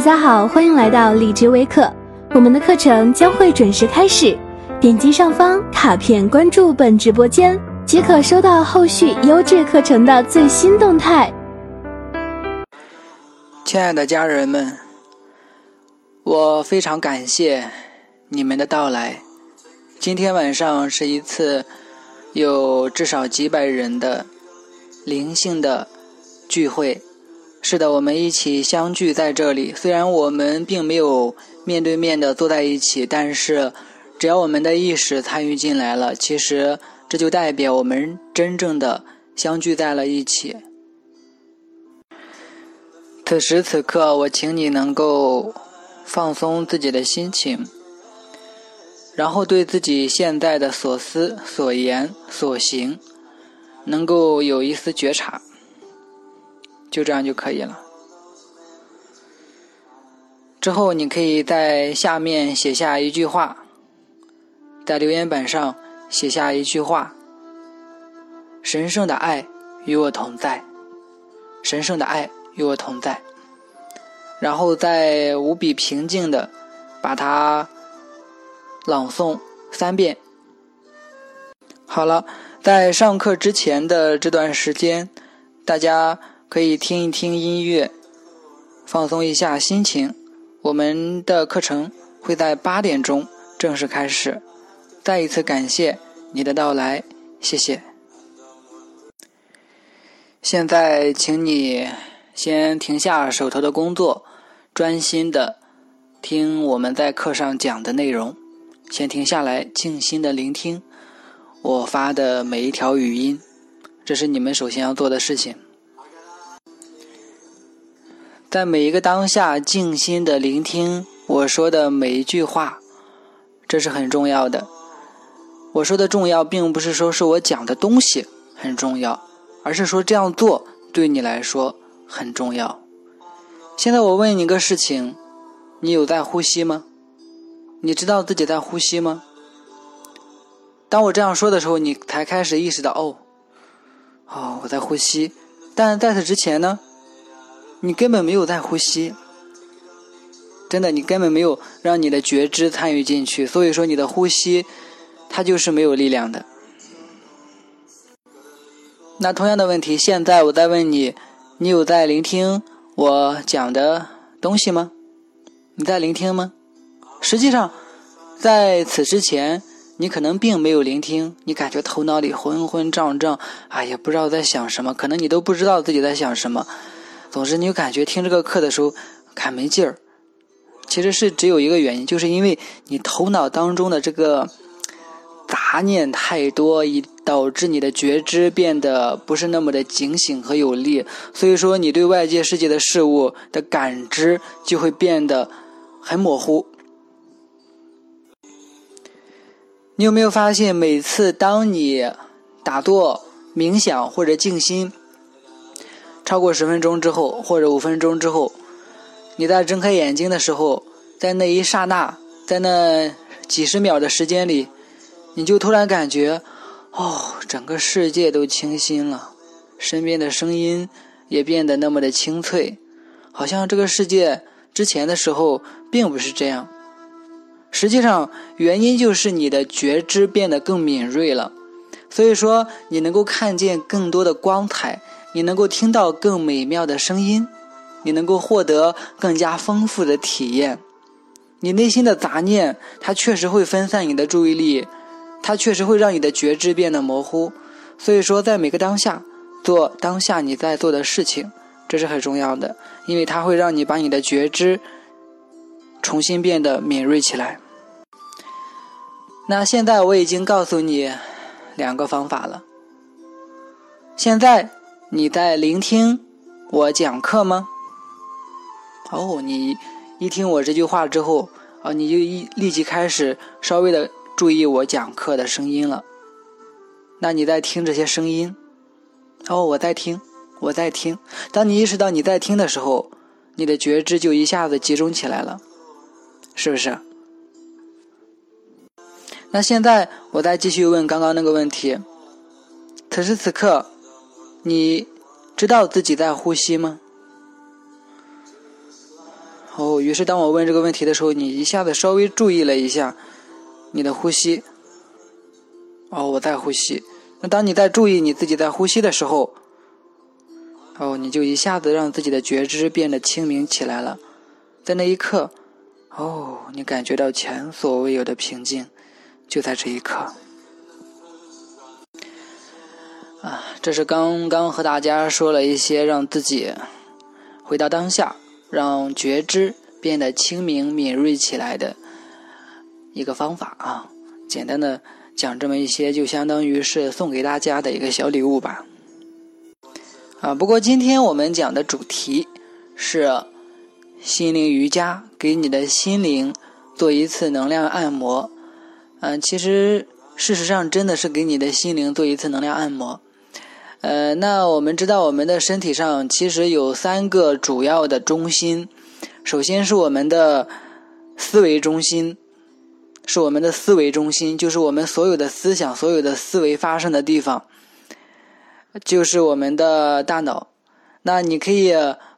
大家好，欢迎来到荔枝微课，我们的课程将会准时开始。点击上方卡片关注本直播间，即可收到后续优质课程的最新动态。亲爱的家人们，我非常感谢你们的到来。今天晚上是一次有至少几百人的灵性的聚会。是的，我们一起相聚在这里。虽然我们并没有面对面的坐在一起，但是只要我们的意识参与进来了，其实这就代表我们真正的相聚在了一起。此时此刻，我请你能够放松自己的心情，然后对自己现在的所思所言所行，能够有一丝觉察。就这样就可以了。之后，你可以在下面写下一句话，在留言板上写下一句话：“神圣的爱与我同在，神圣的爱与我同在。”然后再无比平静的把它朗诵三遍。好了，在上课之前的这段时间，大家。可以听一听音乐，放松一下心情。我们的课程会在八点钟正式开始。再一次感谢你的到来，谢谢。现在，请你先停下手头的工作，专心的听我们在课上讲的内容。先停下来，静心的聆听我发的每一条语音。这是你们首先要做的事情。在每一个当下，静心的聆听我说的每一句话，这是很重要的。我说的重要，并不是说是我讲的东西很重要，而是说这样做对你来说很重要。现在我问你个事情：你有在呼吸吗？你知道自己在呼吸吗？当我这样说的时候，你才开始意识到，哦，哦，我在呼吸。但在此之前呢？你根本没有在呼吸，真的，你根本没有让你的觉知参与进去，所以说你的呼吸，它就是没有力量的。那同样的问题，现在我在问你，你有在聆听我讲的东西吗？你在聆听吗？实际上，在此之前，你可能并没有聆听，你感觉头脑里昏昏胀胀，哎呀，不知道在想什么，可能你都不知道自己在想什么。总之，你就感觉听这个课的时候看没劲儿，其实是只有一个原因，就是因为你头脑当中的这个杂念太多，以导致你的觉知变得不是那么的警醒和有力，所以说你对外界世界的事物的感知就会变得很模糊。你有没有发现，每次当你打坐、冥想或者静心？超过十分钟之后，或者五分钟之后，你在睁开眼睛的时候，在那一刹那，在那几十秒的时间里，你就突然感觉，哦，整个世界都清新了，身边的声音也变得那么的清脆，好像这个世界之前的时候并不是这样。实际上，原因就是你的觉知变得更敏锐了，所以说你能够看见更多的光彩。你能够听到更美妙的声音，你能够获得更加丰富的体验。你内心的杂念，它确实会分散你的注意力，它确实会让你的觉知变得模糊。所以说，在每个当下做当下你在做的事情，这是很重要的，因为它会让你把你的觉知重新变得敏锐起来。那现在我已经告诉你两个方法了，现在。你在聆听我讲课吗？哦，你一听我这句话之后啊，你就一立即开始稍微的注意我讲课的声音了。那你在听这些声音？哦，我在听，我在听。当你意识到你在听的时候，你的觉知就一下子集中起来了，是不是？那现在我再继续问刚刚那个问题。此时此刻。你知道自己在呼吸吗？哦，于是当我问这个问题的时候，你一下子稍微注意了一下你的呼吸。哦，我在呼吸。那当你在注意你自己在呼吸的时候，哦，你就一下子让自己的觉知变得清明起来了。在那一刻，哦，你感觉到前所未有的平静，就在这一刻。啊，这是刚刚和大家说了一些让自己回到当下，让觉知变得清明敏锐起来的一个方法啊。简单的讲这么一些，就相当于是送给大家的一个小礼物吧。啊，不过今天我们讲的主题是心灵瑜伽，给你的心灵做一次能量按摩。嗯，其实事实上真的是给你的心灵做一次能量按摩。呃，那我们知道，我们的身体上其实有三个主要的中心。首先是我们的思维中心，是我们的思维中心，就是我们所有的思想、所有的思维发生的地方，就是我们的大脑。那你可以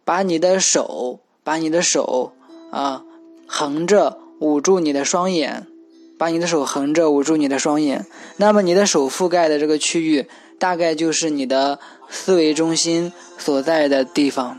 把你的手，把你的手啊横着捂住你的双眼，把你的手横着捂住你的双眼。那么你的手覆盖的这个区域。大概就是你的思维中心所在的地方。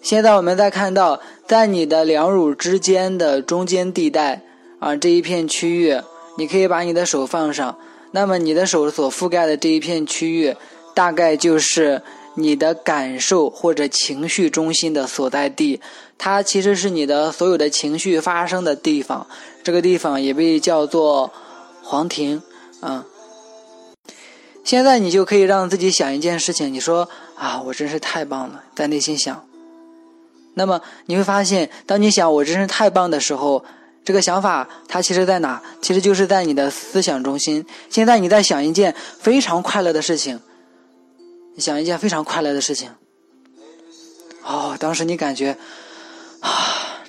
现在我们再看到，在你的两乳之间的中间地带啊这一片区域，你可以把你的手放上。那么你的手所覆盖的这一片区域，大概就是你的感受或者情绪中心的所在地。它其实是你的所有的情绪发生的地方。这个地方也被叫做黄庭啊。现在你就可以让自己想一件事情，你说啊，我真是太棒了，在内心想。那么你会发现，当你想我真是太棒的时候，这个想法它其实在哪？其实就是在你的思想中心。现在你在想一件非常快乐的事情，想一件非常快乐的事情。哦，当时你感觉啊，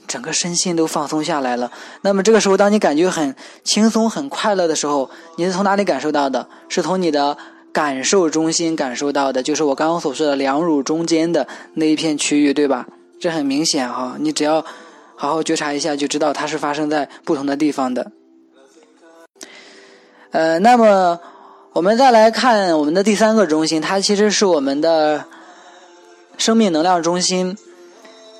整个身心都放松下来了。那么这个时候，当你感觉很轻松、很快乐的时候，你是从哪里感受到的？是从你的。感受中心感受到的，就是我刚刚所说的两乳中间的那一片区域，对吧？这很明显哈，你只要好好觉察一下，就知道它是发生在不同的地方的。呃，那么我们再来看我们的第三个中心，它其实是我们的生命能量中心。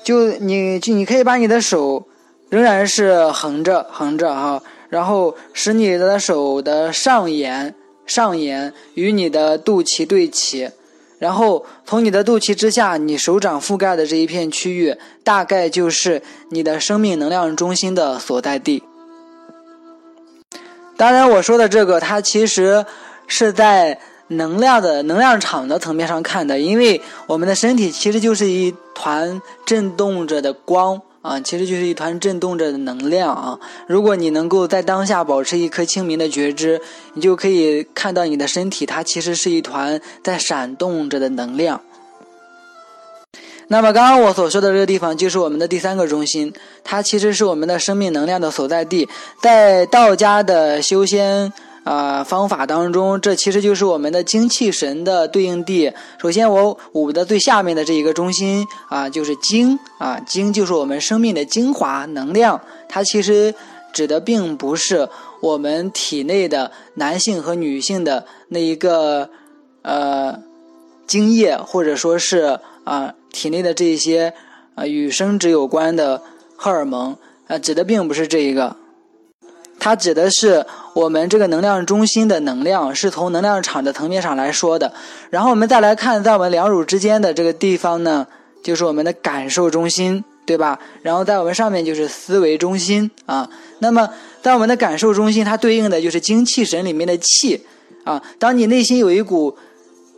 就你，就你可以把你的手仍然是横着横着哈，然后使你的手的上沿。上沿与你的肚脐对齐，然后从你的肚脐之下，你手掌覆盖的这一片区域，大概就是你的生命能量中心的所在地。当然，我说的这个，它其实是在能量的能量场的层面上看的，因为我们的身体其实就是一团震动着的光。啊，其实就是一团震动着的能量啊！如果你能够在当下保持一颗清明的觉知，你就可以看到你的身体，它其实是一团在闪动着的能量。那么，刚刚我所说的这个地方，就是我们的第三个中心，它其实是我们的生命能量的所在地，在道家的修仙。啊，方法当中，这其实就是我们的精气神的对应地。首先，我五的最下面的这一个中心啊，就是精啊，精就是我们生命的精华能量。它其实指的并不是我们体内的男性和女性的那一个呃精液，或者说是啊体内的这些啊与生殖有关的荷尔蒙啊，指的并不是这一个。它指的是我们这个能量中心的能量，是从能量场的层面上来说的。然后我们再来看，在我们两乳之间的这个地方呢，就是我们的感受中心，对吧？然后在我们上面就是思维中心啊。那么在我们的感受中心，它对应的就是精气神里面的气啊。当你内心有一股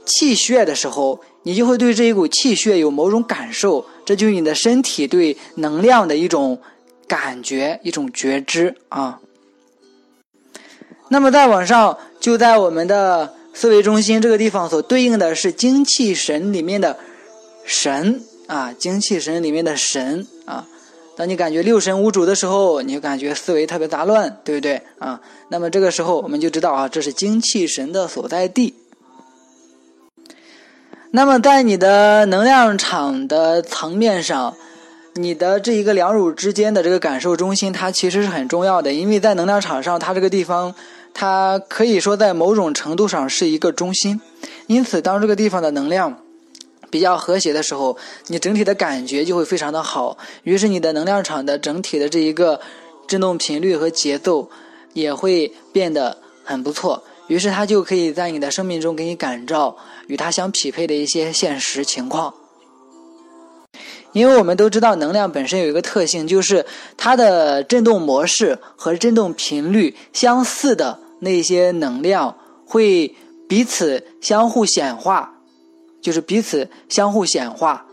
气血的时候，你就会对这一股气血有某种感受，这就是你的身体对能量的一种感觉、一种觉知啊。那么再往上，就在我们的思维中心这个地方，所对应的是精气神里面的神啊，精气神里面的神啊。当你感觉六神无主的时候，你就感觉思维特别杂乱，对不对啊？那么这个时候，我们就知道啊，这是精气神的所在地。那么在你的能量场的层面上，你的这一个两乳之间的这个感受中心，它其实是很重要的，因为在能量场上，它这个地方，它可以说在某种程度上是一个中心。因此，当这个地方的能量比较和谐的时候，你整体的感觉就会非常的好。于是，你的能量场的整体的这一个振动频率和节奏也会变得很不错。于是，它就可以在你的生命中给你感召与它相匹配的一些现实情况。因为我们都知道，能量本身有一个特性，就是它的振动模式和振动频率相似的那些能量会彼此相互显化，就是彼此相互显化。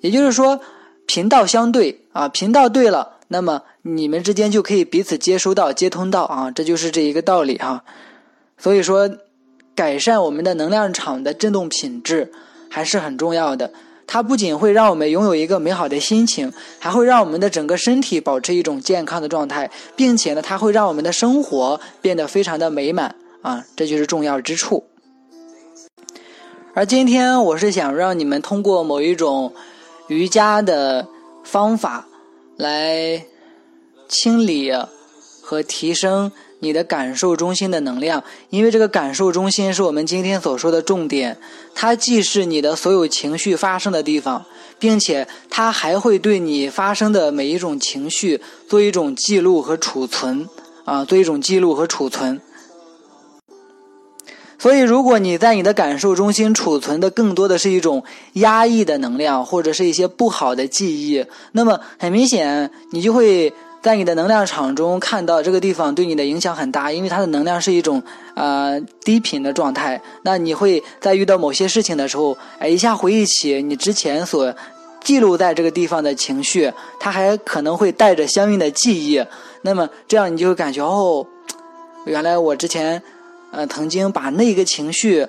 也就是说，频道相对啊，频道对了，那么你们之间就可以彼此接收到、接通到啊，这就是这一个道理哈。所以说，改善我们的能量场的振动品质还是很重要的。它不仅会让我们拥有一个美好的心情，还会让我们的整个身体保持一种健康的状态，并且呢，它会让我们的生活变得非常的美满啊，这就是重要之处。而今天我是想让你们通过某一种瑜伽的方法来清理和提升。你的感受中心的能量，因为这个感受中心是我们今天所说的重点，它既是你的所有情绪发生的地方，并且它还会对你发生的每一种情绪做一种记录和储存，啊，做一种记录和储存。所以，如果你在你的感受中心储存的更多的是一种压抑的能量，或者是一些不好的记忆，那么很明显，你就会。在你的能量场中看到这个地方对你的影响很大，因为它的能量是一种呃低频的状态。那你会在遇到某些事情的时候，哎，一下回忆起你之前所记录在这个地方的情绪，它还可能会带着相应的记忆。那么这样你就会感觉哦，原来我之前呃曾经把那个情绪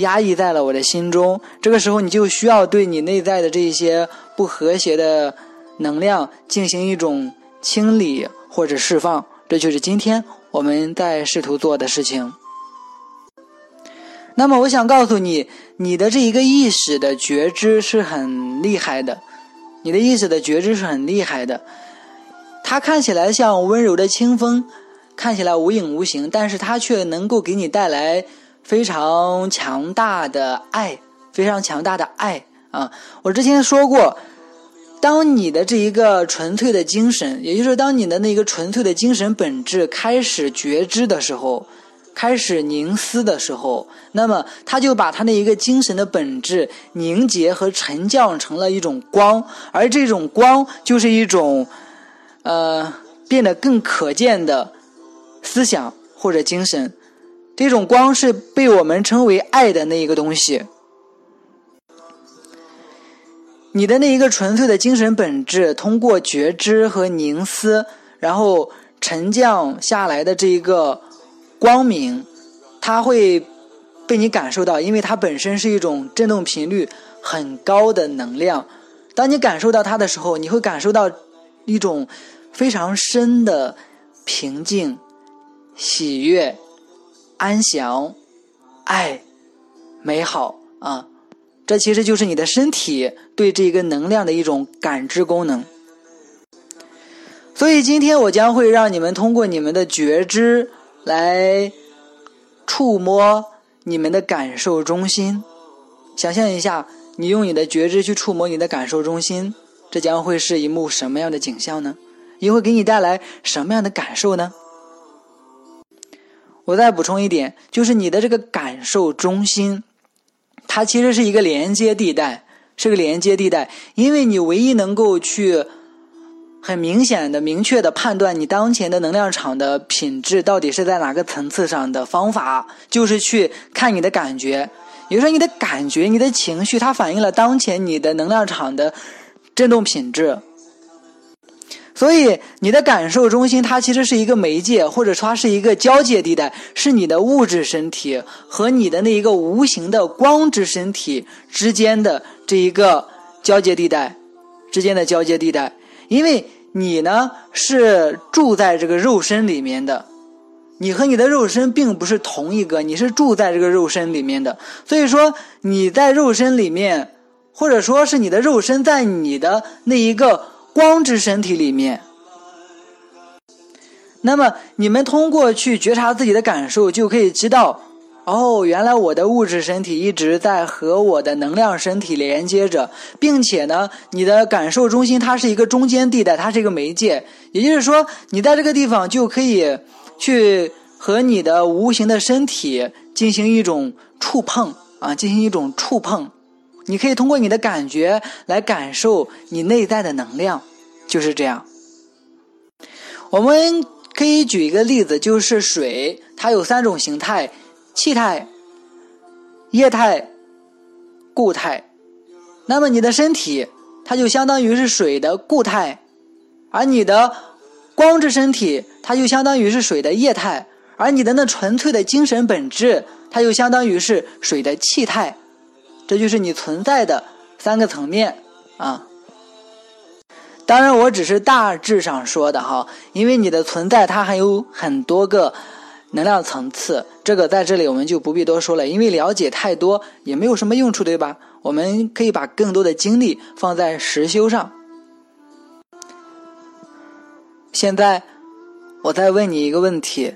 压抑在了我的心中。这个时候你就需要对你内在的这一些不和谐的能量进行一种。清理或者释放，这就是今天我们在试图做的事情。那么，我想告诉你，你的这一个意识的觉知是很厉害的，你的意识的觉知是很厉害的。它看起来像温柔的清风，看起来无影无形，但是它却能够给你带来非常强大的爱，非常强大的爱啊！我之前说过。当你的这一个纯粹的精神，也就是当你的那个纯粹的精神本质开始觉知的时候，开始凝思的时候，那么他就把他那一个精神的本质凝结和沉降成了一种光，而这种光就是一种，呃，变得更可见的思想或者精神。这种光是被我们称为爱的那一个东西。你的那一个纯粹的精神本质，通过觉知和凝思，然后沉降下来的这一个光明，它会被你感受到，因为它本身是一种振动频率很高的能量。当你感受到它的时候，你会感受到一种非常深的平静、喜悦、安详、爱、美好啊。这其实就是你的身体对这个能量的一种感知功能。所以今天我将会让你们通过你们的觉知来触摸你们的感受中心。想象一下，你用你的觉知去触摸你的感受中心，这将会是一幕什么样的景象呢？也会给你带来什么样的感受呢？我再补充一点，就是你的这个感受中心。它其实是一个连接地带，是个连接地带，因为你唯一能够去很明显的、明确的判断你当前的能量场的品质到底是在哪个层次上的方法，就是去看你的感觉。也就是说，你的感觉、你的情绪，它反映了当前你的能量场的振动品质。所以，你的感受中心它其实是一个媒介，或者说它是一个交界地带，是你的物质身体和你的那一个无形的光之身体之间的这一个交界地带，之间的交界地带。因为你呢是住在这个肉身里面的，你和你的肉身并不是同一个，你是住在这个肉身里面的。所以说你在肉身里面，或者说是你的肉身在你的那一个。光之身体里面。那么你们通过去觉察自己的感受，就可以知道，哦，原来我的物质身体一直在和我的能量身体连接着，并且呢，你的感受中心它是一个中间地带，它是一个媒介，也就是说，你在这个地方就可以去和你的无形的身体进行一种触碰啊，进行一种触碰，你可以通过你的感觉来感受你内在的能量，就是这样。我们。可以举一个例子，就是水，它有三种形态：气态、液态、固态。那么你的身体，它就相当于是水的固态，而你的光之身体，它就相当于是水的液态，而你的那纯粹的精神本质，它就相当于是水的气态。这就是你存在的三个层面啊。当然，我只是大致上说的哈，因为你的存在它还有很多个能量层次，这个在这里我们就不必多说了，因为了解太多也没有什么用处，对吧？我们可以把更多的精力放在实修上。现在，我再问你一个问题，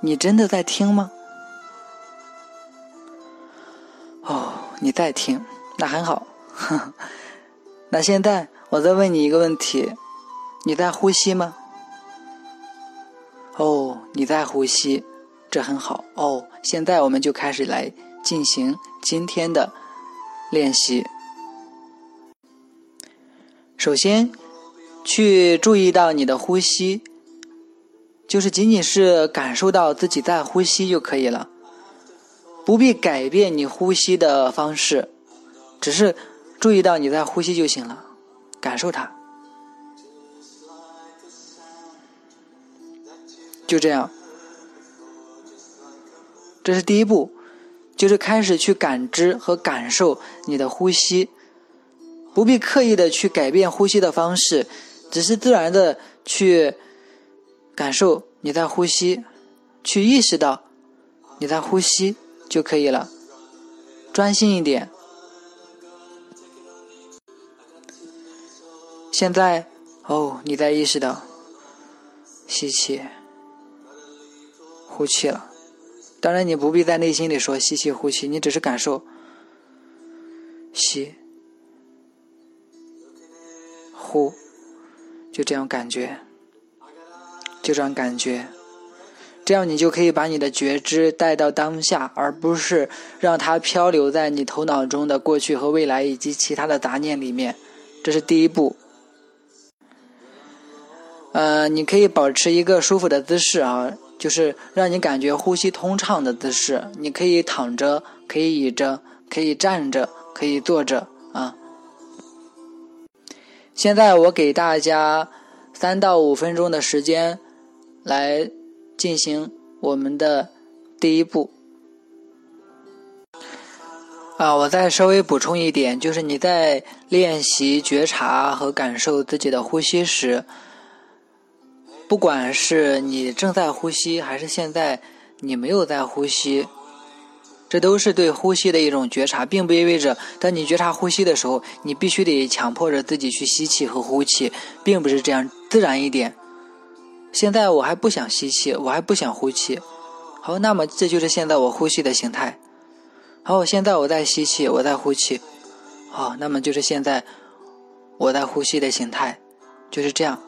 你真的在听吗？你在听，那很好。那现在。我再问你一个问题，你在呼吸吗？哦，你在呼吸，这很好哦。现在我们就开始来进行今天的练习。首先，去注意到你的呼吸，就是仅仅是感受到自己在呼吸就可以了，不必改变你呼吸的方式，只是注意到你在呼吸就行了。感受它，就这样。这是第一步，就是开始去感知和感受你的呼吸，不必刻意的去改变呼吸的方式，只是自然的去感受你在呼吸，去意识到你在呼吸就可以了，专心一点。现在，哦，你在意识到吸气、呼气了。当然，你不必在内心里说吸气、呼气，你只是感受吸、呼，就这样感觉，就这样感觉，这样你就可以把你的觉知带到当下，而不是让它漂流在你头脑中的过去和未来以及其他的杂念里面。这是第一步。呃，你可以保持一个舒服的姿势啊，就是让你感觉呼吸通畅的姿势。你可以躺着，可以倚着，可以站着，可以坐着啊。现在我给大家三到五分钟的时间来进行我们的第一步。啊，我再稍微补充一点，就是你在练习觉察和感受自己的呼吸时。不管是你正在呼吸，还是现在你没有在呼吸，这都是对呼吸的一种觉察，并不意味着当你觉察呼吸的时候，你必须得强迫着自己去吸气和呼气，并不是这样，自然一点。现在我还不想吸气，我还不想呼气，好，那么这就是现在我呼吸的形态。好，现在我在吸气，我在呼气，好，那么就是现在我在呼吸的形态，就是这样。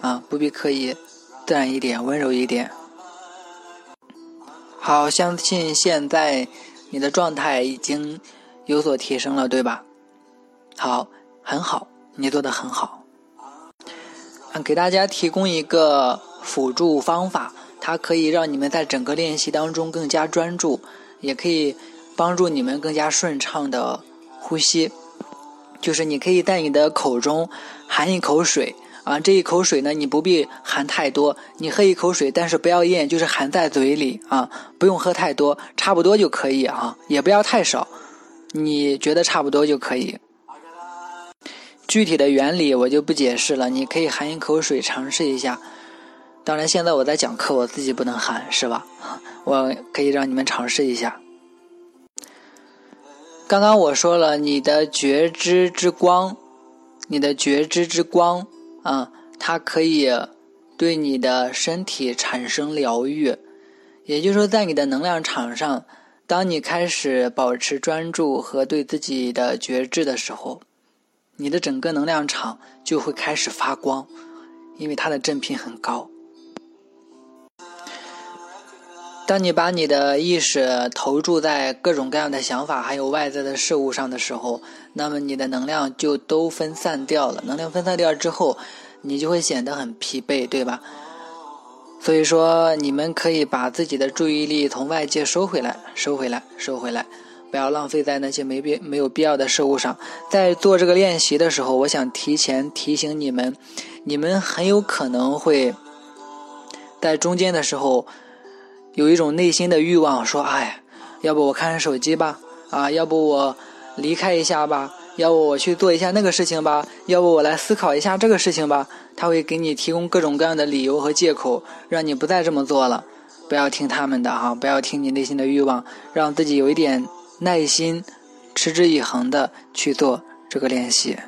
啊，不必刻意，自然一点，温柔一点。好，相信现在你的状态已经有所提升了，对吧？好，很好，你做的很好。嗯，给大家提供一个辅助方法，它可以让你们在整个练习当中更加专注，也可以帮助你们更加顺畅的呼吸。就是你可以在你的口中含一口水。啊，这一口水呢，你不必含太多，你喝一口水，但是不要咽，就是含在嘴里啊，不用喝太多，差不多就可以啊，也不要太少，你觉得差不多就可以。具体的原理我就不解释了，你可以含一口水尝试一下。当然，现在我在讲课，我自己不能喊，是吧？我可以让你们尝试一下。刚刚我说了，你的觉知之光，你的觉知之光。嗯，它可以对你的身体产生疗愈。也就是说，在你的能量场上，当你开始保持专注和对自己的觉知的时候，你的整个能量场就会开始发光，因为它的振频很高。当你把你的意识投注在各种各样的想法还有外在的事物上的时候，那么你的能量就都分散掉了。能量分散掉之后，你就会显得很疲惫，对吧？所以说，你们可以把自己的注意力从外界收回来，收回来，收回来，不要浪费在那些没必没有必要的事物上。在做这个练习的时候，我想提前提醒你们，你们很有可能会在中间的时候。有一种内心的欲望，说：“哎，要不我看看手机吧？啊，要不我离开一下吧？要不我去做一下那个事情吧？要不我来思考一下这个事情吧？”他会给你提供各种各样的理由和借口，让你不再这么做了。不要听他们的哈，不要听你内心的欲望，让自己有一点耐心，持之以恒的去做这个练习。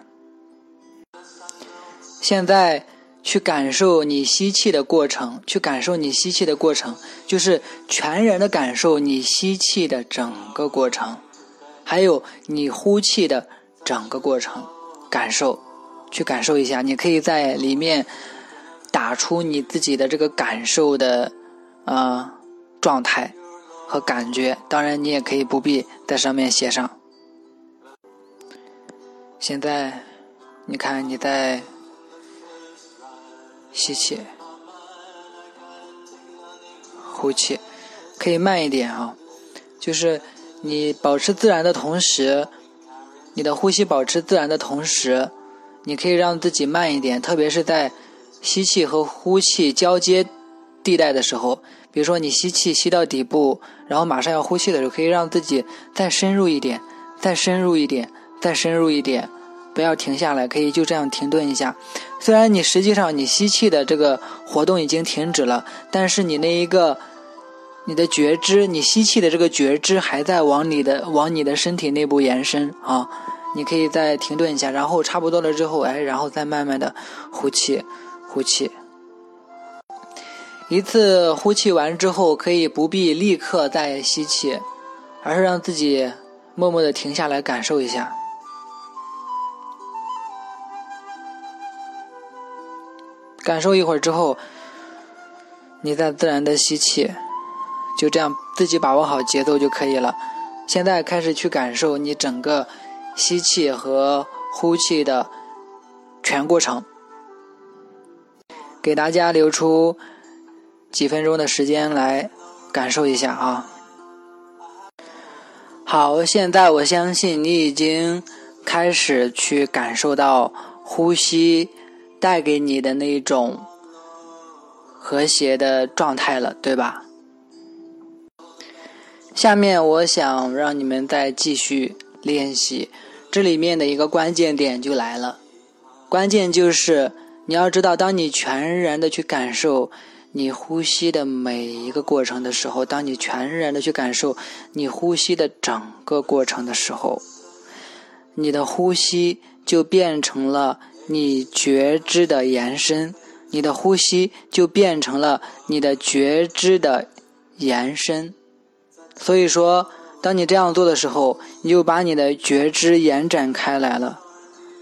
现在。去感受你吸气的过程，去感受你吸气的过程，就是全然的感受你吸气的整个过程，还有你呼气的整个过程，感受，去感受一下。你可以在里面打出你自己的这个感受的呃状态和感觉，当然你也可以不必在上面写上。现在，你看你在。吸气，呼气，可以慢一点啊。就是你保持自然的同时，你的呼吸保持自然的同时，你可以让自己慢一点。特别是在吸气和呼气交接地带的时候，比如说你吸气吸到底部，然后马上要呼气的时候，可以让自己再深入一点，再深入一点，再深入一点。不要停下来，可以就这样停顿一下。虽然你实际上你吸气的这个活动已经停止了，但是你那一个你的觉知，你吸气的这个觉知还在往你的往你的身体内部延伸啊。你可以再停顿一下，然后差不多了之后，哎，然后再慢慢的呼气，呼气。一次呼气完之后，可以不必立刻再吸气，而是让自己默默的停下来感受一下。感受一会儿之后，你再自然的吸气，就这样自己把握好节奏就可以了。现在开始去感受你整个吸气和呼气的全过程，给大家留出几分钟的时间来感受一下啊。好，现在我相信你已经开始去感受到呼吸。带给你的那种和谐的状态了，对吧？下面我想让你们再继续练习，这里面的一个关键点就来了，关键就是你要知道，当你全然的去感受你呼吸的每一个过程的时候，当你全然的去感受你呼吸的整个过程的时候，你的呼吸就变成了。你觉知的延伸，你的呼吸就变成了你的觉知的延伸。所以说，当你这样做的时候，你就把你的觉知延展开来了。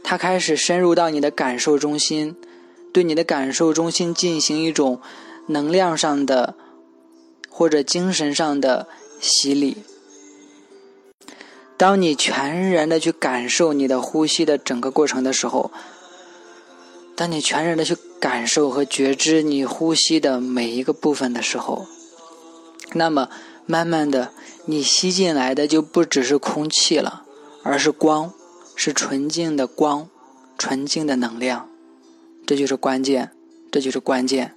它开始深入到你的感受中心，对你的感受中心进行一种能量上的或者精神上的洗礼。当你全然的去感受你的呼吸的整个过程的时候，当你全然的去感受和觉知你呼吸的每一个部分的时候，那么慢慢的，你吸进来的就不只是空气了，而是光，是纯净的光，纯净的能量，这就是关键，这就是关键。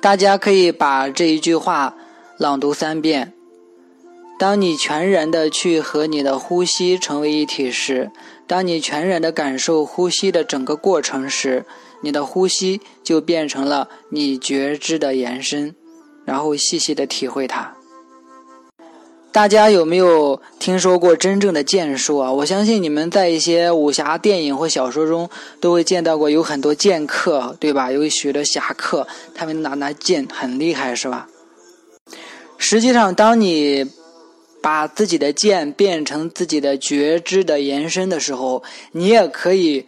大家可以把这一句话朗读三遍。当你全然的去和你的呼吸成为一体时，当你全然的感受呼吸的整个过程时，你的呼吸就变成了你觉知的延伸，然后细细的体会它。大家有没有听说过真正的剑术啊？我相信你们在一些武侠电影或小说中都会见到过，有很多剑客，对吧？有许多侠客，他们拿拿剑很厉害，是吧？实际上，当你把自己的剑变成自己的觉知的延伸的时候，你也可以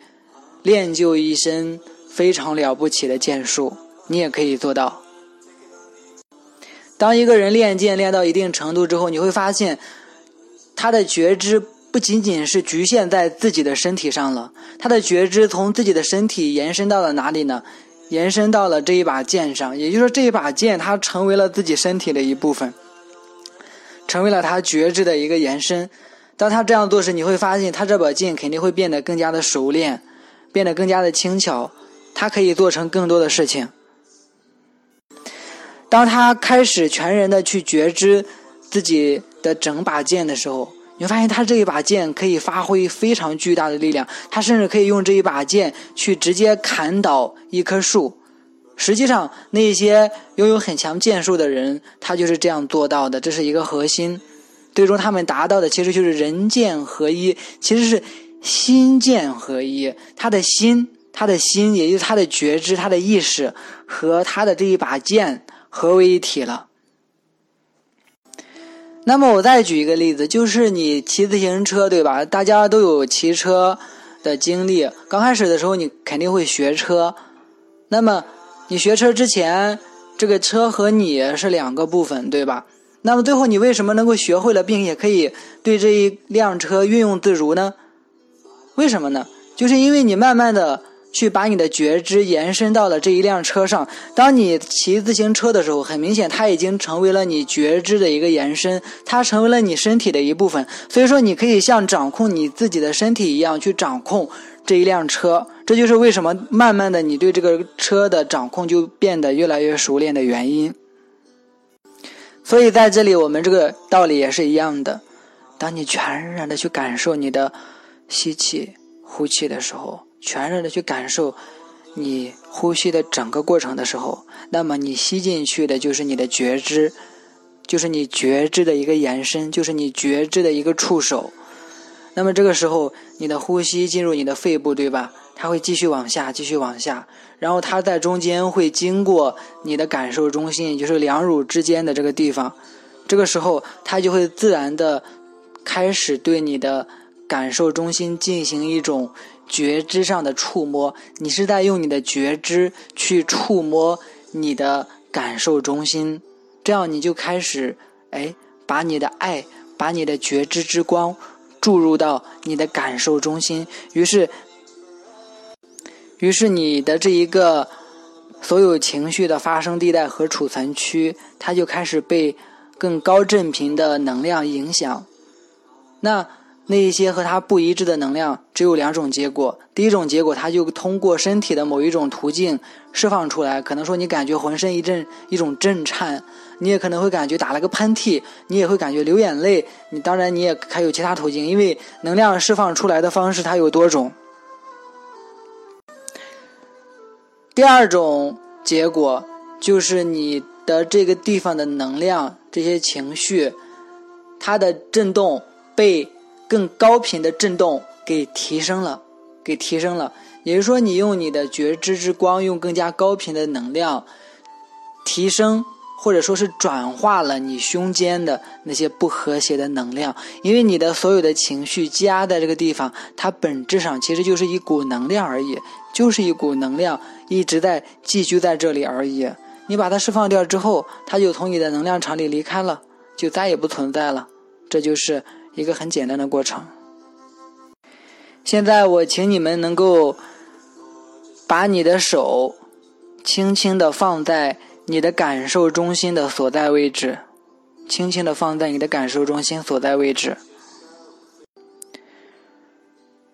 练就一身非常了不起的剑术，你也可以做到。当一个人练剑练到一定程度之后，你会发现，他的觉知不仅仅是局限在自己的身体上了，他的觉知从自己的身体延伸到了哪里呢？延伸到了这一把剑上，也就是说，这一把剑它成为了自己身体的一部分，成为了他觉知的一个延伸。当他这样做时，你会发现他这把剑肯定会变得更加的熟练，变得更加的轻巧，他可以做成更多的事情。当他开始全然的去觉知自己的整把剑的时候，你会发现他这一把剑可以发挥非常巨大的力量，他甚至可以用这一把剑去直接砍倒一棵树。实际上，那些拥有很强剑术的人，他就是这样做到的，这是一个核心。最终，他们达到的其实就是人剑合一，其实是心剑合一。他的心，他的心，也就是他的觉知、他的意识和他的这一把剑。合为一体了。那么我再举一个例子，就是你骑自行车，对吧？大家都有骑车的经历。刚开始的时候，你肯定会学车。那么你学车之前，这个车和你是两个部分，对吧？那么最后你为什么能够学会了，并且可以对这一辆车运用自如呢？为什么呢？就是因为你慢慢的。去把你的觉知延伸到了这一辆车上。当你骑自行车的时候，很明显，它已经成为了你觉知的一个延伸，它成为了你身体的一部分。所以说，你可以像掌控你自己的身体一样去掌控这一辆车。这就是为什么慢慢的你对这个车的掌控就变得越来越熟练的原因。所以在这里，我们这个道理也是一样的。当你全然的去感受你的吸气、呼气的时候。全然的去感受你呼吸的整个过程的时候，那么你吸进去的就是你的觉知，就是你觉知的一个延伸，就是你觉知的一个触手。那么这个时候，你的呼吸进入你的肺部，对吧？它会继续往下，继续往下，然后它在中间会经过你的感受中心，也就是两乳之间的这个地方。这个时候，它就会自然的开始对你的感受中心进行一种。觉知上的触摸，你是在用你的觉知去触摸你的感受中心，这样你就开始，哎，把你的爱，把你的觉知之光注入到你的感受中心，于是，于是你的这一个所有情绪的发生地带和储存区，它就开始被更高振频的能量影响，那。那一些和它不一致的能量，只有两种结果。第一种结果，它就通过身体的某一种途径释放出来，可能说你感觉浑身一阵一种震颤，你也可能会感觉打了个喷嚏，你也会感觉流眼泪。你当然你也还有其他途径，因为能量释放出来的方式它有多种。第二种结果就是你的这个地方的能量，这些情绪，它的震动被。更高频的震动给提升了，给提升了。也就是说，你用你的觉知之光，用更加高频的能量提升，或者说是转化了你胸间的那些不和谐的能量。因为你的所有的情绪积压在这个地方，它本质上其实就是一股能量而已，就是一股能量一直在寄居在这里而已。你把它释放掉之后，它就从你的能量场里离开了，就再也不存在了。这就是。一个很简单的过程。现在我请你们能够把你的手轻轻的放在你的感受中心的所在位置，轻轻的放在你的感受中心所在位置，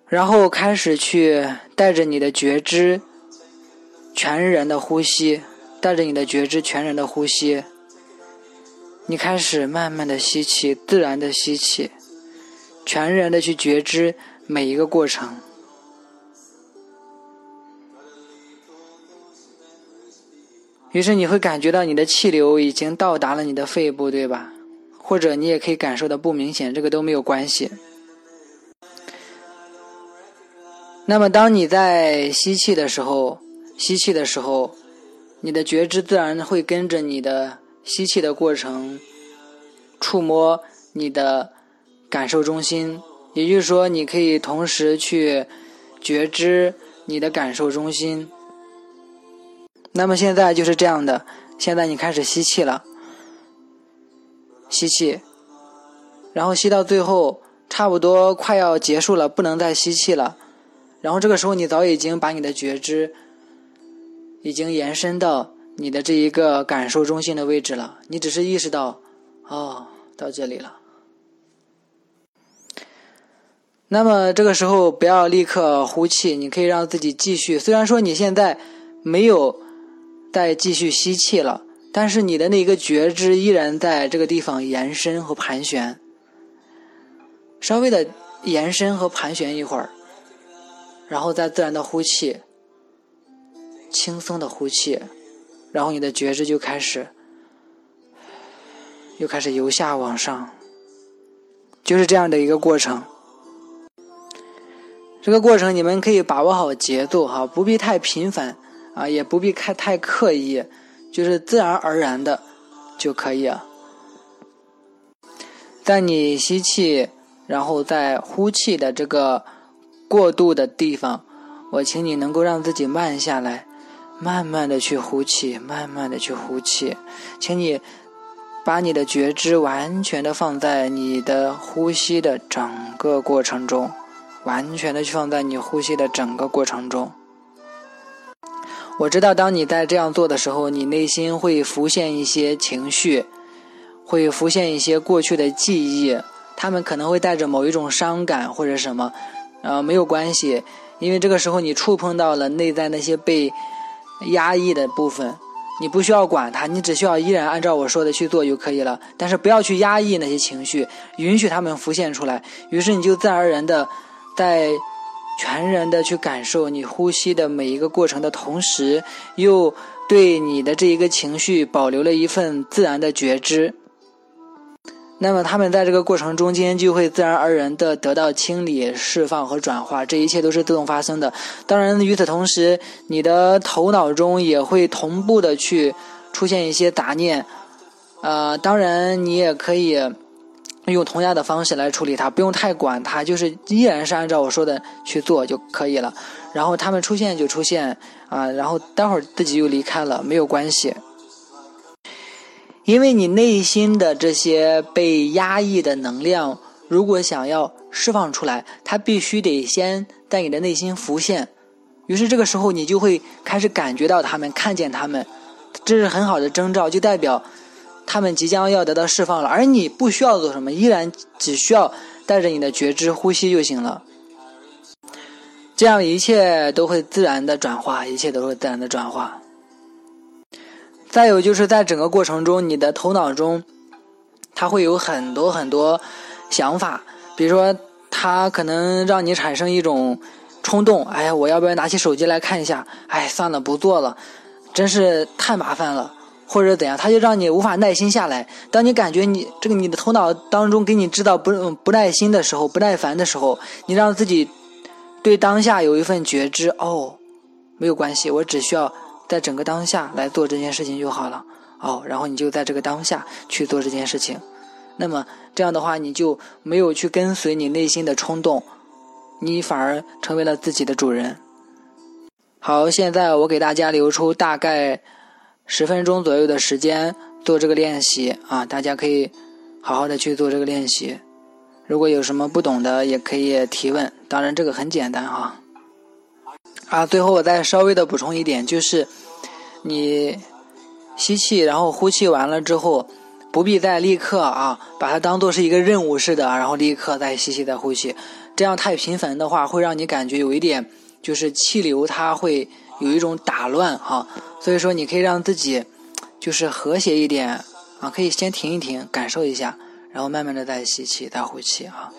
然后开始去带着你的觉知全然的呼吸，带着你的觉知全然的呼吸，你开始慢慢的吸气，自然的吸气。全然的去觉知每一个过程，于是你会感觉到你的气流已经到达了你的肺部，对吧？或者你也可以感受的不明显，这个都没有关系。那么，当你在吸气的时候，吸气的时候，你的觉知自然会跟着你的吸气的过程，触摸你的感受中心。也就是说，你可以同时去觉知你的感受中心。那么现在就是这样的，现在你开始吸气了，吸气，然后吸到最后，差不多快要结束了，不能再吸气了。然后这个时候，你早已经把你的觉知已经延伸到你的这一个感受中心的位置了。你只是意识到，哦，到这里了。那么这个时候不要立刻呼气，你可以让自己继续。虽然说你现在没有再继续吸气了，但是你的那个觉知依然在这个地方延伸和盘旋，稍微的延伸和盘旋一会儿。然后再自然的呼气，轻松的呼气，然后你的觉知就开始，又开始由下往上，就是这样的一个过程。这个过程你们可以把握好节奏哈，不必太频繁啊，也不必太太刻意，就是自然而然的就可以。在你吸气，然后再呼气的这个。过渡的地方，我请你能够让自己慢下来，慢慢的去呼气，慢慢的去呼气，请你把你的觉知完全的放在你的呼吸的整个过程中，完全的去放在你呼吸的整个过程中。我知道，当你在这样做的时候，你内心会浮现一些情绪，会浮现一些过去的记忆，他们可能会带着某一种伤感或者什么。呃，没有关系，因为这个时候你触碰到了内在那些被压抑的部分，你不需要管它，你只需要依然按照我说的去做就可以了。但是不要去压抑那些情绪，允许他们浮现出来。于是你就自然而然的，在全然的去感受你呼吸的每一个过程的同时，又对你的这一个情绪保留了一份自然的觉知。那么他们在这个过程中间就会自然而然的得到清理、释放和转化，这一切都是自动发生的。当然，与此同时，你的头脑中也会同步的去出现一些杂念。呃，当然你也可以用同样的方式来处理它，不用太管它，就是依然是按照我说的去做就可以了。然后他们出现就出现啊，然后待会儿自己又离开了，没有关系。因为你内心的这些被压抑的能量，如果想要释放出来，它必须得先在你的内心浮现。于是这个时候，你就会开始感觉到他们，看见他们，这是很好的征兆，就代表他们即将要得到释放了。而你不需要做什么，依然只需要带着你的觉知呼吸就行了。这样一切都会自然的转化，一切都会自然的转化。再有就是在整个过程中，你的头脑中，它会有很多很多想法，比如说，它可能让你产生一种冲动，哎呀，我要不要拿起手机来看一下？哎，算了，不做了，真是太麻烦了，或者怎样，它就让你无法耐心下来。当你感觉你这个你的头脑当中给你制造不不耐心的时候，不耐烦的时候，你让自己对当下有一份觉知，哦，没有关系，我只需要。在整个当下来做这件事情就好了哦，然后你就在这个当下去做这件事情，那么这样的话你就没有去跟随你内心的冲动，你反而成为了自己的主人。好，现在我给大家留出大概十分钟左右的时间做这个练习啊，大家可以好好的去做这个练习。如果有什么不懂的，也可以提问，当然这个很简单哈。啊，最后我再稍微的补充一点，就是你吸气，然后呼气完了之后，不必再立刻啊，把它当做是一个任务似的，然后立刻再吸气再呼气，这样太频繁的话，会让你感觉有一点就是气流它会有一种打乱哈。所以说你可以让自己就是和谐一点啊，可以先停一停，感受一下，然后慢慢的再吸气再呼气啊。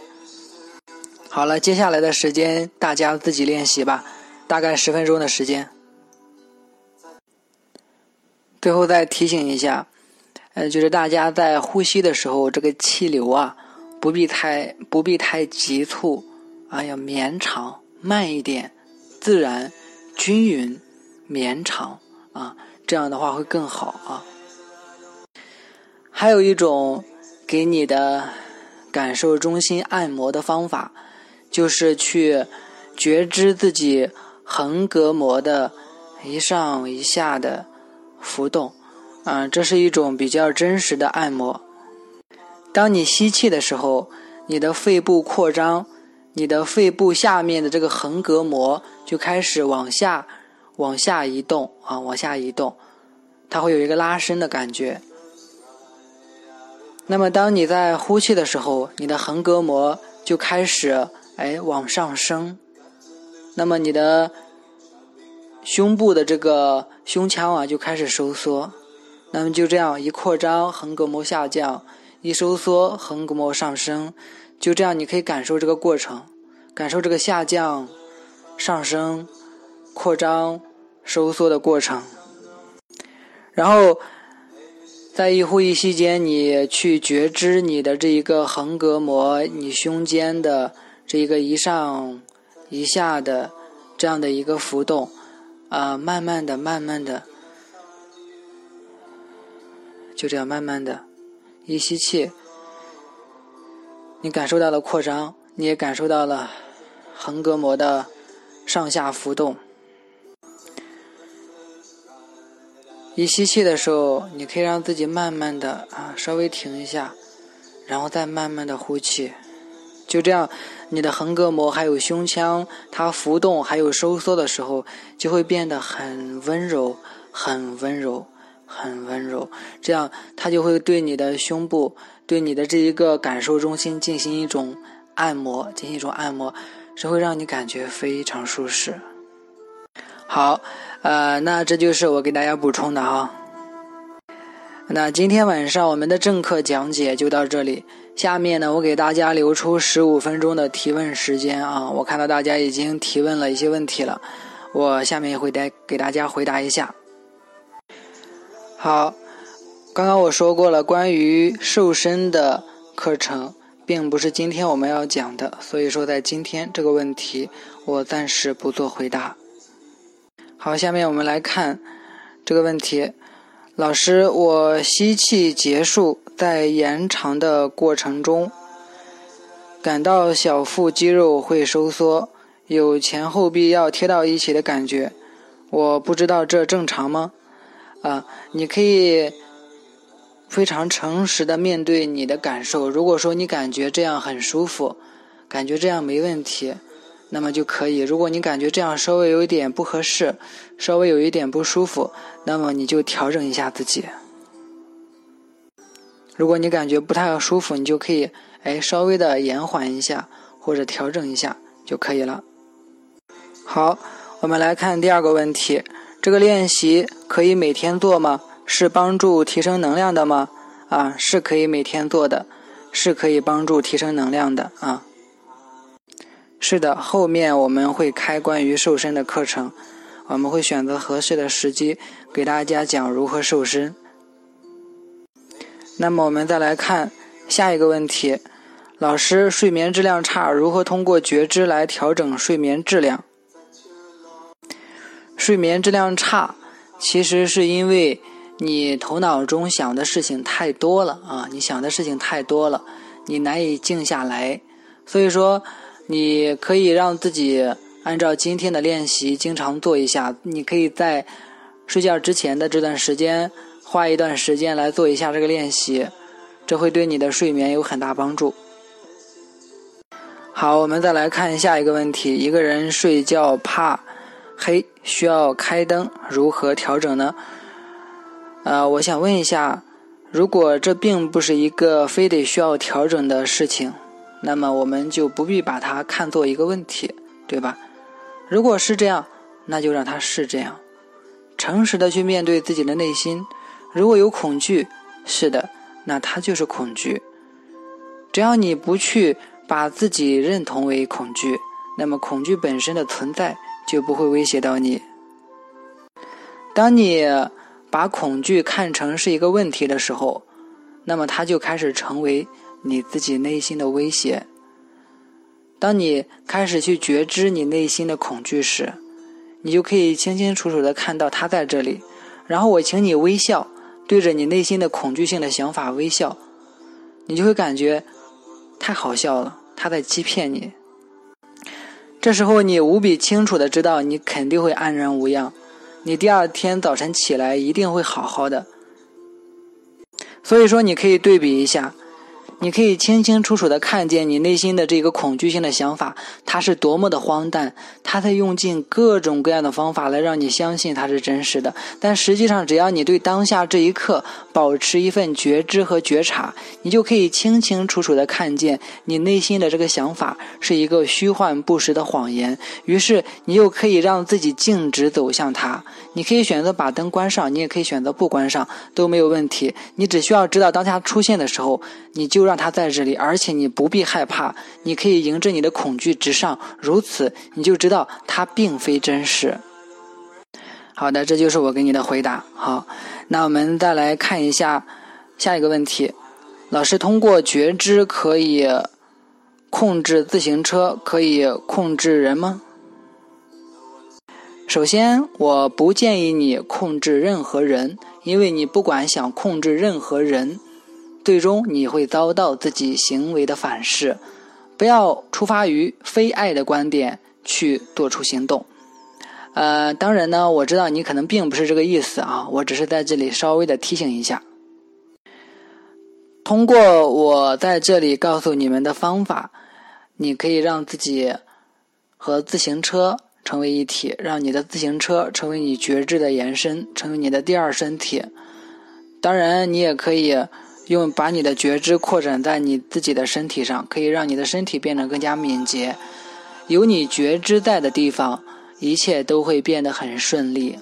好了，接下来的时间大家自己练习吧。大概十分钟的时间。最后再提醒一下，呃，就是大家在呼吸的时候，这个气流啊，不必太不必太急促，啊，要绵长，慢一点，自然、均匀、绵长啊，这样的话会更好啊。还有一种给你的感受中心按摩的方法，就是去觉知自己横膈膜的一上一下的浮动，啊，这是一种比较真实的按摩。当你吸气的时候，你的肺部扩张，你的肺部下面的这个横膈膜就开始往下、往下移动啊，往下移动，它会有一个拉伸的感觉。那么，当你在呼气的时候，你的横膈膜就开始哎往上升，那么你的胸部的这个胸腔啊就开始收缩，那么就这样一扩张，横膈膜下降；一收缩，横膈膜上升，就这样你可以感受这个过程，感受这个下降、上升、扩张、收缩的过程，然后。在一呼一吸间，你去觉知你的这一个横膈膜，你胸间的这一个一上一下的这样的一个浮动，啊，慢慢的、慢慢的，就这样慢慢的，一吸气，你感受到了扩张，你也感受到了横膈膜的上下浮动。一吸气的时候，你可以让自己慢慢的啊，稍微停一下，然后再慢慢的呼气，就这样，你的横膈膜还有胸腔，它浮动还有收缩的时候，就会变得很温柔，很温柔，很温柔。这样，它就会对你的胸部，对你的这一个感受中心进行一种按摩，进行一种按摩，是会让你感觉非常舒适。好。呃，那这就是我给大家补充的哈。那今天晚上我们的正课讲解就到这里。下面呢，我给大家留出十五分钟的提问时间啊。我看到大家已经提问了一些问题了，我下面也会带给大家回答一下。好，刚刚我说过了，关于瘦身的课程，并不是今天我们要讲的，所以说在今天这个问题，我暂时不做回答。好，下面我们来看这个问题。老师，我吸气结束，在延长的过程中，感到小腹肌肉会收缩，有前后臂要贴到一起的感觉。我不知道这正常吗？啊，你可以非常诚实的面对你的感受。如果说你感觉这样很舒服，感觉这样没问题。那么就可以。如果你感觉这样稍微有一点不合适，稍微有一点不舒服，那么你就调整一下自己。如果你感觉不太舒服，你就可以哎稍微的延缓一下或者调整一下就可以了。好，我们来看第二个问题：这个练习可以每天做吗？是帮助提升能量的吗？啊，是可以每天做的，是可以帮助提升能量的啊。是的，后面我们会开关于瘦身的课程，我们会选择合适的时机给大家讲如何瘦身。那么我们再来看下一个问题，老师，睡眠质量差，如何通过觉知来调整睡眠质量？睡眠质量差，其实是因为你头脑中想的事情太多了啊，你想的事情太多了，你难以静下来，所以说。你可以让自己按照今天的练习经常做一下。你可以在睡觉之前的这段时间花一段时间来做一下这个练习，这会对你的睡眠有很大帮助。好，我们再来看下一个问题：一个人睡觉怕黑，需要开灯，如何调整呢？呃，我想问一下，如果这并不是一个非得需要调整的事情。那么我们就不必把它看作一个问题，对吧？如果是这样，那就让它是这样，诚实的去面对自己的内心。如果有恐惧，是的，那它就是恐惧。只要你不去把自己认同为恐惧，那么恐惧本身的存在就不会威胁到你。当你把恐惧看成是一个问题的时候，那么它就开始成为你自己内心的威胁。当你开始去觉知你内心的恐惧时，你就可以清清楚楚的看到它在这里。然后我请你微笑，对着你内心的恐惧性的想法微笑，你就会感觉太好笑了，他在欺骗你。这时候你无比清楚的知道，你肯定会安然无恙，你第二天早晨起来一定会好好的。所以说，你可以对比一下。你可以清清楚楚的看见你内心的这个恐惧性的想法，它是多么的荒诞，它在用尽各种各样的方法来让你相信它是真实的。但实际上，只要你对当下这一刻保持一份觉知和觉察，你就可以清清楚楚的看见你内心的这个想法是一个虚幻不实的谎言。于是，你又可以让自己径直走向它。你可以选择把灯关上，你也可以选择不关上，都没有问题。你只需要知道当下出现的时候，你就。让他在这里，而且你不必害怕，你可以迎着你的恐惧直上，如此你就知道它并非真实。好的，这就是我给你的回答。好，那我们再来看一下下一个问题：老师通过觉知可以控制自行车，可以控制人吗？首先，我不建议你控制任何人，因为你不管想控制任何人。最终你会遭到自己行为的反噬，不要出发于非爱的观点去做出行动。呃，当然呢，我知道你可能并不是这个意思啊，我只是在这里稍微的提醒一下。通过我在这里告诉你们的方法，你可以让自己和自行车成为一体，让你的自行车成为你觉知的延伸，成为你的第二身体。当然，你也可以。用把你的觉知扩展在你自己的身体上，可以让你的身体变得更加敏捷。有你觉知在的地方，一切都会变得很顺利。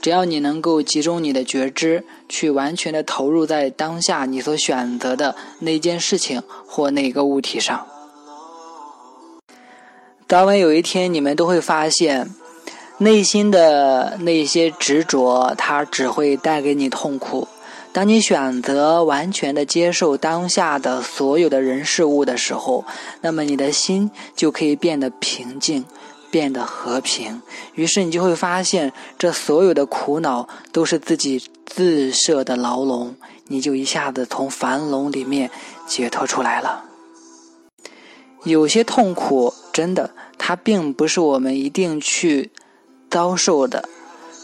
只要你能够集中你的觉知，去完全的投入在当下你所选择的那件事情或那个物体上，早晚有一天，你们都会发现，内心的那些执着，它只会带给你痛苦。当你选择完全的接受当下的所有的人事物的时候，那么你的心就可以变得平静，变得和平。于是你就会发现，这所有的苦恼都是自己自设的牢笼，你就一下子从樊笼里面解脱出来了。有些痛苦，真的，它并不是我们一定去遭受的。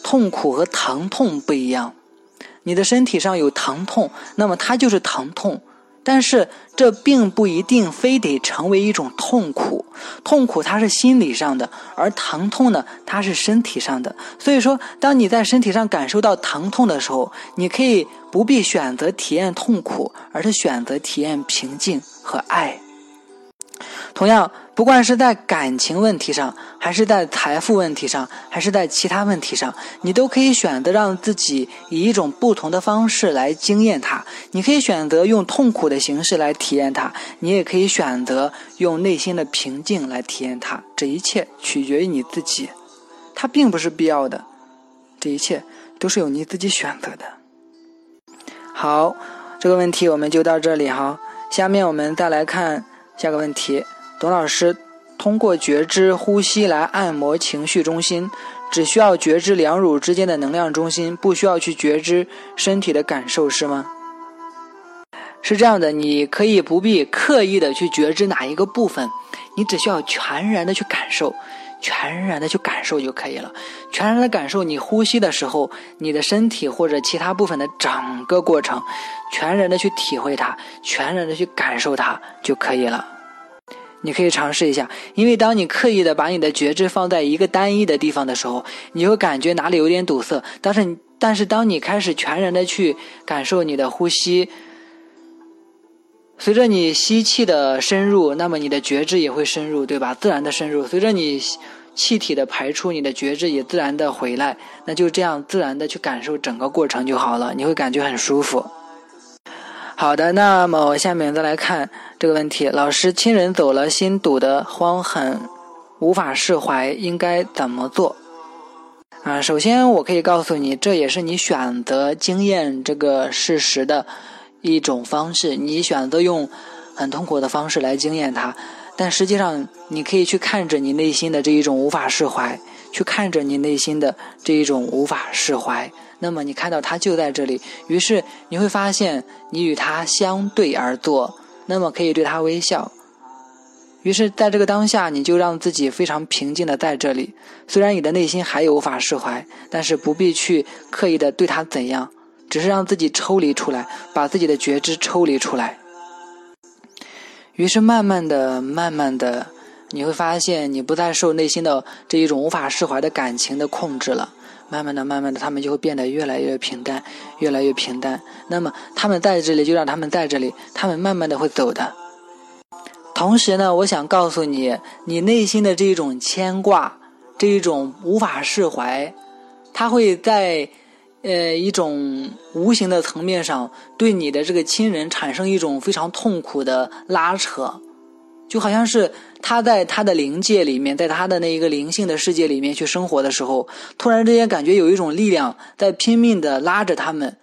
痛苦和疼痛不一样。你的身体上有疼痛，那么它就是疼痛，但是这并不一定非得成为一种痛苦。痛苦它是心理上的，而疼痛呢，它是身体上的。所以说，当你在身体上感受到疼痛的时候，你可以不必选择体验痛苦，而是选择体验平静和爱。同样，不管是在感情问题上，还是在财富问题上，还是在其他问题上，你都可以选择让自己以一种不同的方式来经验它。你可以选择用痛苦的形式来体验它，你也可以选择用内心的平静来体验它。这一切取决于你自己，它并不是必要的。这一切都是由你自己选择的。好，这个问题我们就到这里哈。下面我们再来看下个问题。董老师通过觉知呼吸来按摩情绪中心，只需要觉知两乳之间的能量中心，不需要去觉知身体的感受，是吗？是这样的，你可以不必刻意的去觉知哪一个部分，你只需要全然的去感受，全然的去感受就可以了。全然的感受你呼吸的时候，你的身体或者其他部分的整个过程，全然的去体会它，全然的去感受它就可以了。你可以尝试一下，因为当你刻意的把你的觉知放在一个单一的地方的时候，你会感觉哪里有点堵塞。但是，但是当你开始全然的去感受你的呼吸，随着你吸气的深入，那么你的觉知也会深入，对吧？自然的深入。随着你气体的排出，你的觉知也自然的回来。那就这样自然的去感受整个过程就好了，你会感觉很舒服。好的，那么我下面再来看这个问题：老师，亲人走了，心堵得慌，很无法释怀，应该怎么做？啊，首先我可以告诉你，这也是你选择经验这个事实的一种方式。你选择用很痛苦的方式来经验它，但实际上你可以去看着你内心的这一种无法释怀，去看着你内心的这一种无法释怀。那么你看到它就在这里，于是你会发现你与它相对而坐，那么可以对他微笑。于是，在这个当下，你就让自己非常平静的在这里。虽然你的内心还有无法释怀，但是不必去刻意的对他怎样，只是让自己抽离出来，把自己的觉知抽离出来。于是，慢慢的、慢慢的，你会发现你不再受内心的这一种无法释怀的感情的控制了。慢慢的、慢慢的，他们就会变得越来越平淡，越来越平淡。那么，他们在这里，就让他们在这里，他们慢慢的会走的。同时呢，我想告诉你，你内心的这一种牵挂，这一种无法释怀，它会在，呃，一种无形的层面上对你的这个亲人产生一种非常痛苦的拉扯，就好像是他在他的灵界里面，在他的那一个灵性的世界里面去生活的时候，突然之间感觉有一种力量在拼命的拉着他们。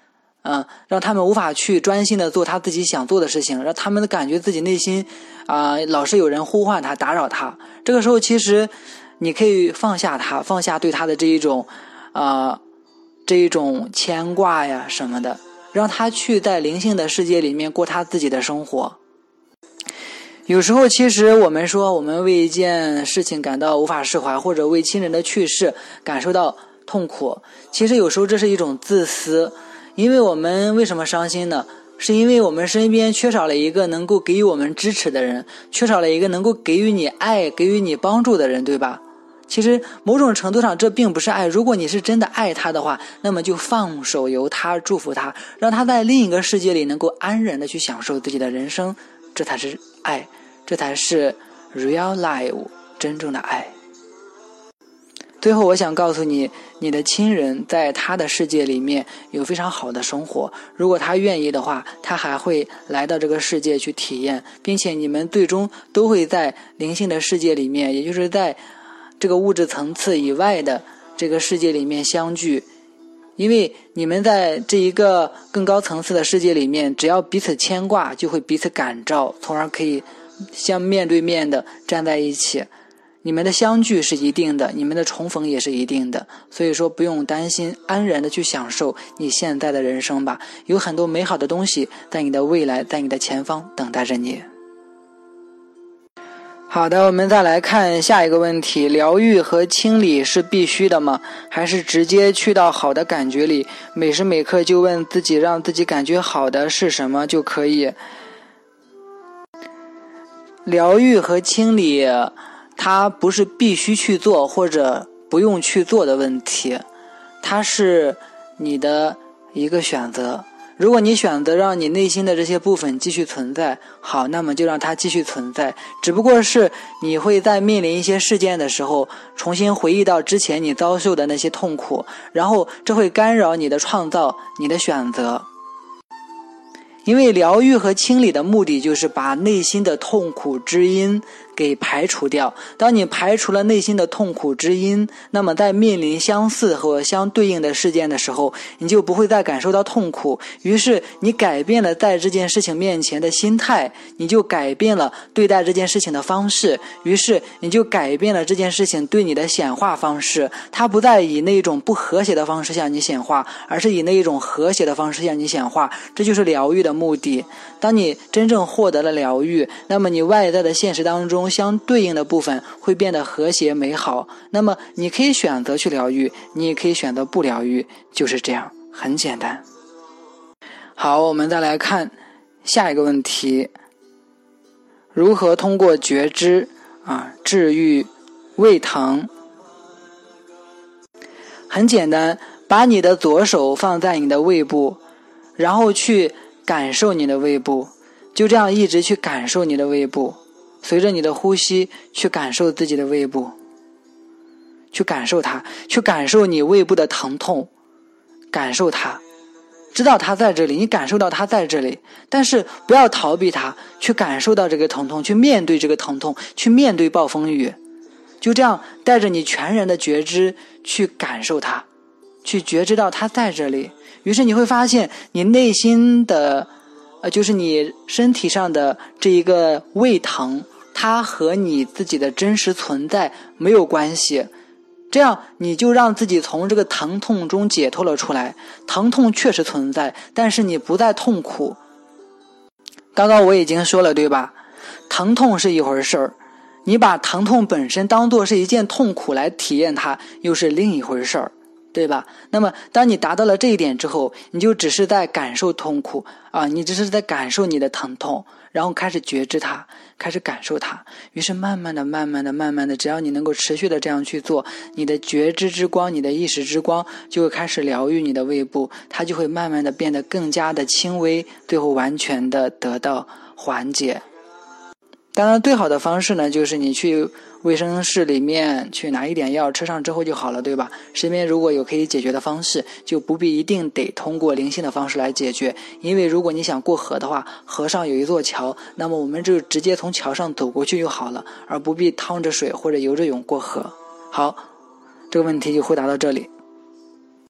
嗯，让他们无法去专心的做他自己想做的事情，让他们感觉自己内心，啊，老是有人呼唤他、打扰他。这个时候，其实你可以放下他，放下对他的这一种，啊，这一种牵挂呀什么的，让他去在灵性的世界里面过他自己的生活。有时候，其实我们说我们为一件事情感到无法释怀，或者为亲人的去世感受到痛苦，其实有时候这是一种自私。因为我们为什么伤心呢？是因为我们身边缺少了一个能够给予我们支持的人，缺少了一个能够给予你爱、给予你帮助的人，对吧？其实某种程度上，这并不是爱。如果你是真的爱他的话，那么就放手由他，祝福他，让他在另一个世界里能够安然的去享受自己的人生，这才是爱，这才是 real life 真正的爱。最后，我想告诉你，你的亲人在他的世界里面有非常好的生活。如果他愿意的话，他还会来到这个世界去体验，并且你们最终都会在灵性的世界里面，也就是在这个物质层次以外的这个世界里面相聚。因为你们在这一个更高层次的世界里面，只要彼此牵挂，就会彼此感召，从而可以相面对面的站在一起。你们的相聚是一定的，你们的重逢也是一定的，所以说不用担心，安然的去享受你现在的人生吧。有很多美好的东西在你的未来，在你的前方等待着你。好的，我们再来看下一个问题：疗愈和清理是必须的吗？还是直接去到好的感觉里，每时每刻就问自己，让自己感觉好的是什么就可以？疗愈和清理。它不是必须去做或者不用去做的问题，它是你的一个选择。如果你选择让你内心的这些部分继续存在，好，那么就让它继续存在。只不过是你会在面临一些事件的时候，重新回忆到之前你遭受的那些痛苦，然后这会干扰你的创造，你的选择。因为疗愈和清理的目的就是把内心的痛苦之因。给排除掉。当你排除了内心的痛苦之因，那么在面临相似和相对应的事件的时候，你就不会再感受到痛苦。于是你改变了在这件事情面前的心态，你就改变了对待这件事情的方式。于是你就改变了这件事情对你的显化方式。它不再以那一种不和谐的方式向你显化，而是以那一种和谐的方式向你显化。这就是疗愈的目的。当你真正获得了疗愈，那么你外在的现实当中相对应的部分会变得和谐美好。那么你可以选择去疗愈，你也可以选择不疗愈，就是这样，很简单。好，我们再来看下一个问题：如何通过觉知啊治愈胃疼？很简单，把你的左手放在你的胃部，然后去。感受你的胃部，就这样一直去感受你的胃部，随着你的呼吸去感受自己的胃部，去感受它，去感受你胃部的疼痛，感受它，知道它在这里，你感受到它在这里，但是不要逃避它，去感受到这个疼痛，去面对这个疼痛，去面对暴风雨，就这样带着你全然的觉知去感受它，去觉知到它在这里。于是你会发现，你内心的，呃，就是你身体上的这一个胃疼，它和你自己的真实存在没有关系。这样你就让自己从这个疼痛中解脱了出来。疼痛确实存在，但是你不再痛苦。刚刚我已经说了，对吧？疼痛是一回事儿，你把疼痛本身当做是一件痛苦来体验它，又是另一回事儿。对吧？那么，当你达到了这一点之后，你就只是在感受痛苦啊，你只是在感受你的疼痛，然后开始觉知它，开始感受它。于是，慢慢的、慢慢的、慢慢的，只要你能够持续的这样去做，你的觉知之光、你的意识之光就会开始疗愈你的胃部，它就会慢慢的变得更加的轻微，最后完全的得到缓解。当然，最好的方式呢，就是你去。卫生室里面去拿一点药吃上之后就好了，对吧？身边如果有可以解决的方式，就不必一定得通过灵性的方式来解决。因为如果你想过河的话，河上有一座桥，那么我们就直接从桥上走过去就好了，而不必趟着水或者游着泳过河。好，这个问题就回答到这里。